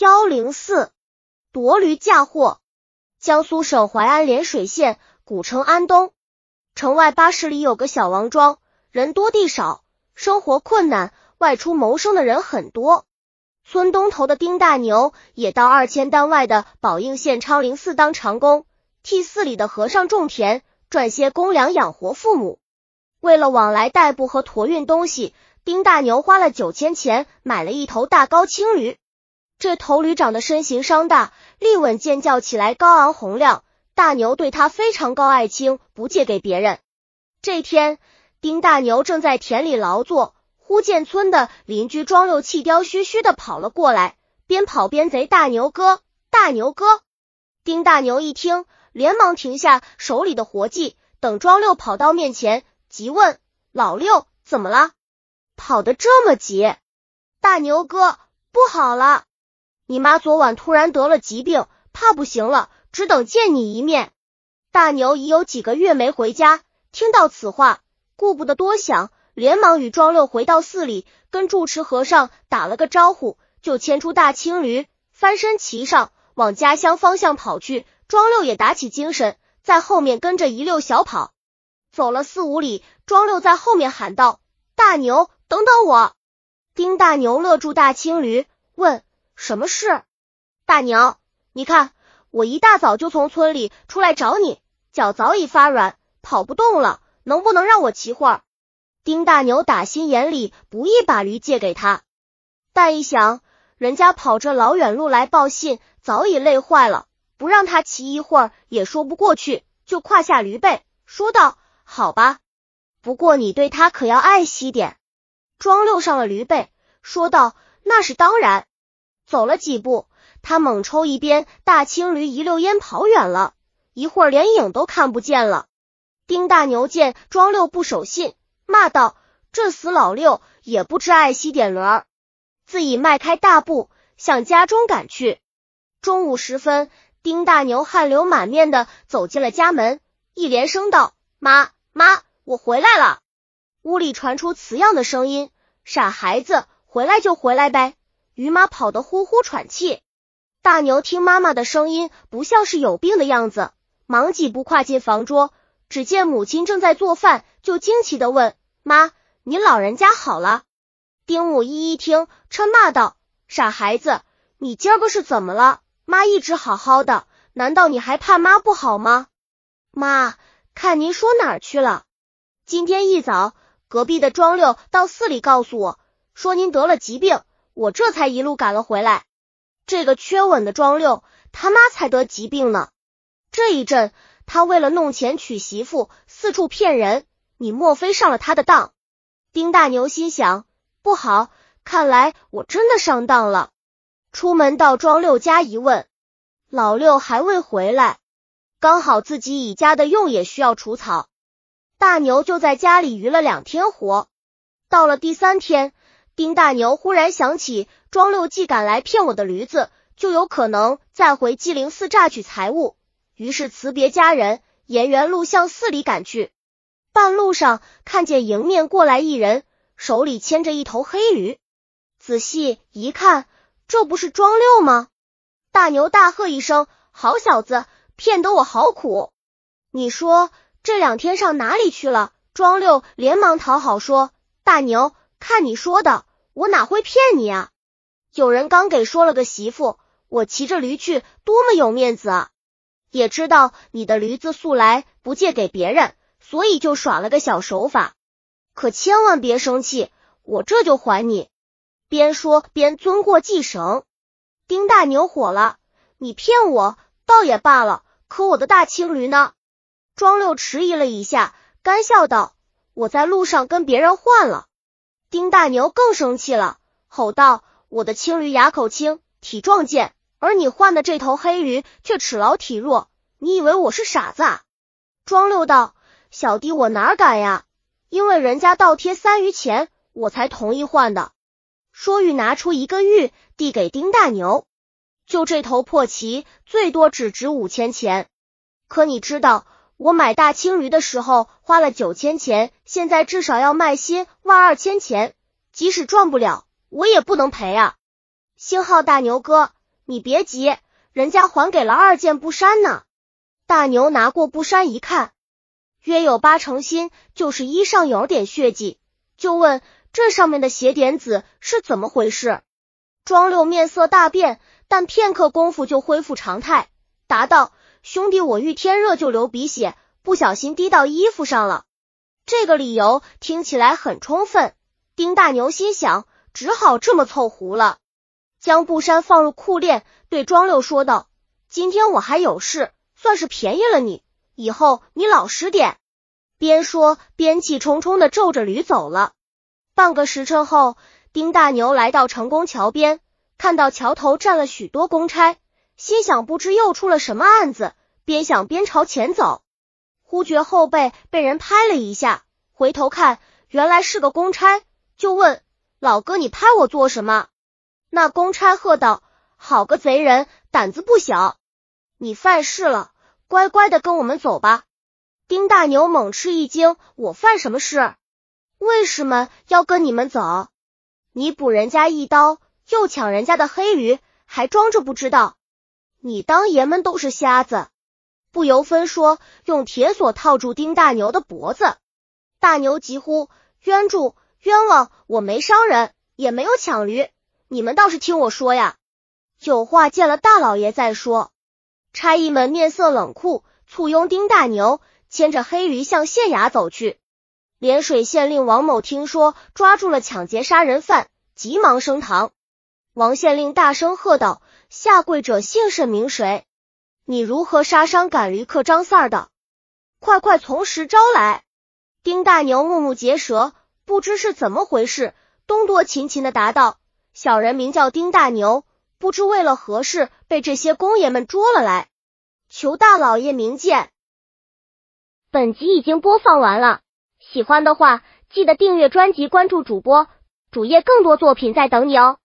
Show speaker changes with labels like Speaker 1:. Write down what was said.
Speaker 1: 幺零四夺驴嫁祸。江苏省淮安涟水县，古称安东，城外八十里有个小王庄，人多地少，生活困难，外出谋生的人很多。村东头的丁大牛也到二千单外的宝应县昌陵寺当长工，替寺里的和尚种田，赚些公粮养活父母。为了往来代步和驮运东西，丁大牛花了九千钱买了一头大高青驴。这头驴长得身形商大，立稳尖叫起来高昂洪亮。大牛对他非常高爱卿，不借给别人。这天，丁大牛正在田里劳作，忽见村的邻居庄六气叼吁吁的跑了过来，边跑边贼：“大牛哥，大牛哥！”丁大牛一听，连忙停下手里的活计，等庄六跑到面前，急问：“老六，怎么了？跑得这么急？”大牛哥，不好了！你妈昨晚突然得了疾病，怕不行了，只等见你一面。大牛已有几个月没回家，听到此话，顾不得多想，连忙与庄六回到寺里，跟住持和尚打了个招呼，就牵出大青驴，翻身骑上，往家乡方向跑去。庄六也打起精神，在后面跟着一溜小跑。走了四五里，庄六在后面喊道：“大牛，等等我！”丁大牛勒住大青驴，问。什么事？大牛，你看我一大早就从村里出来找你，脚早已发软，跑不动了，能不能让我骑会儿？丁大牛打心眼里不易把驴借给他，但一想人家跑这老远路来报信，早已累坏了，不让他骑一会儿也说不过去，就跨下驴背，说道：“好吧，不过你对他可要爱惜点。”庄六上了驴背，说道：“那是当然。”走了几步，他猛抽一鞭，大青驴一溜烟跑远了，一会儿连影都看不见了。丁大牛见庄六不守信，骂道：“这死老六也不知爱惜点轮儿。”自己迈开大步向家中赶去。中午时分，丁大牛汗流满面的走进了家门，一连声道：“妈妈，我回来了。”屋里传出此样的声音：“傻孩子，回来就回来呗。”于妈跑得呼呼喘气，大牛听妈妈的声音不像是有病的样子，忙几步跨进房桌，只见母亲正在做饭，就惊奇的问：“妈，您老人家好了？”丁母一一听，嗔骂道：“傻孩子，你今儿个是怎么了？妈一直好好的，难道你还怕妈不好吗？”妈，看您说哪儿去了？今天一早，隔壁的庄六到寺里告诉我，说您得了疾病。我这才一路赶了回来。这个缺稳的庄六，他妈才得疾病呢。这一阵，他为了弄钱娶媳妇，四处骗人。你莫非上了他的当？丁大牛心想：不好，看来我真的上当了。出门到庄六家一问，老六还未回来。刚好自己乙家的用也需要除草，大牛就在家里余了两天活。到了第三天。丁大牛忽然想起，庄六既赶来骗我的驴子，就有可能再回纪灵寺榨取财物。于是辞别家人，沿原路向寺里赶去。半路上看见迎面过来一人，手里牵着一头黑驴。仔细一看，这不是庄六吗？大牛大喝一声：“好小子，骗得我好苦！你说这两天上哪里去了？”庄六连忙讨好说：“大牛，看你说的。”我哪会骗你啊！有人刚给说了个媳妇，我骑着驴去，多么有面子啊！也知道你的驴子素来不借给别人，所以就耍了个小手法。可千万别生气，我这就还你。边说边钻过系绳。丁大牛火了，你骗我倒也罢了，可我的大青驴呢？庄六迟疑了一下，干笑道：“我在路上跟别人换了。”丁大牛更生气了，吼道：“我的青驴牙口轻，体壮健，而你换的这头黑驴却齿老体弱，你以为我是傻子？”啊？”庄六道：“小弟我哪敢呀？因为人家倒贴三余钱，我才同意换的。”说玉拿出一个玉，递给丁大牛：“就这头破骑，最多只值五千钱。可你知道？”我买大青驴的时候花了九千钱，现在至少要卖新万二千钱，即使赚不了，我也不能赔啊！星号大牛哥，你别急，人家还给了二件布衫呢。大牛拿过布衫一看，约有八成新，就是衣上有点血迹，就问这上面的血点子是怎么回事。庄六面色大变，但片刻功夫就恢复常态，答道：“兄弟，我遇天热就流鼻血，不小心滴到衣服上了。”这个理由听起来很充分。丁大牛心想，只好这么凑合了，将布衫放入裤链，对庄六说道：“今天我还有事，算是便宜了你，以后你老实点。”边说边气冲冲的皱着驴走了。半个时辰后。丁大牛来到成功桥边，看到桥头站了许多公差，心想不知又出了什么案子，边想边朝前走，忽觉后背被人拍了一下，回头看，原来是个公差，就问老哥：“你拍我做什么？”那公差喝道：“好个贼人，胆子不小！你犯事了，乖乖的跟我们走吧。”丁大牛猛吃一惊：“我犯什么事？为什么要跟你们走？”你补人家一刀，又抢人家的黑驴，还装着不知道？你当爷们都是瞎子？不由分说，用铁锁套住丁大牛的脖子。大牛急呼：“冤住！冤枉！我没伤人，也没有抢驴，你们倒是听我说呀！有话见了大老爷再说。”差役们面色冷酷，簇拥丁大牛，牵着黑驴向县衙走去。涟水县令王某听说抓住了抢劫杀人犯，急忙升堂。王县令大声喝道：“下跪者姓甚名谁？你如何杀伤赶驴客张三儿的？快快从实招来！”丁大牛目目结舌，不知是怎么回事，东多勤勤的答道：“小人名叫丁大牛，不知为了何事被这些公爷们捉了来，求大老爷明鉴。”
Speaker 2: 本集已经播放完了。喜欢的话，记得订阅专辑，关注主播主页，更多作品在等你哦。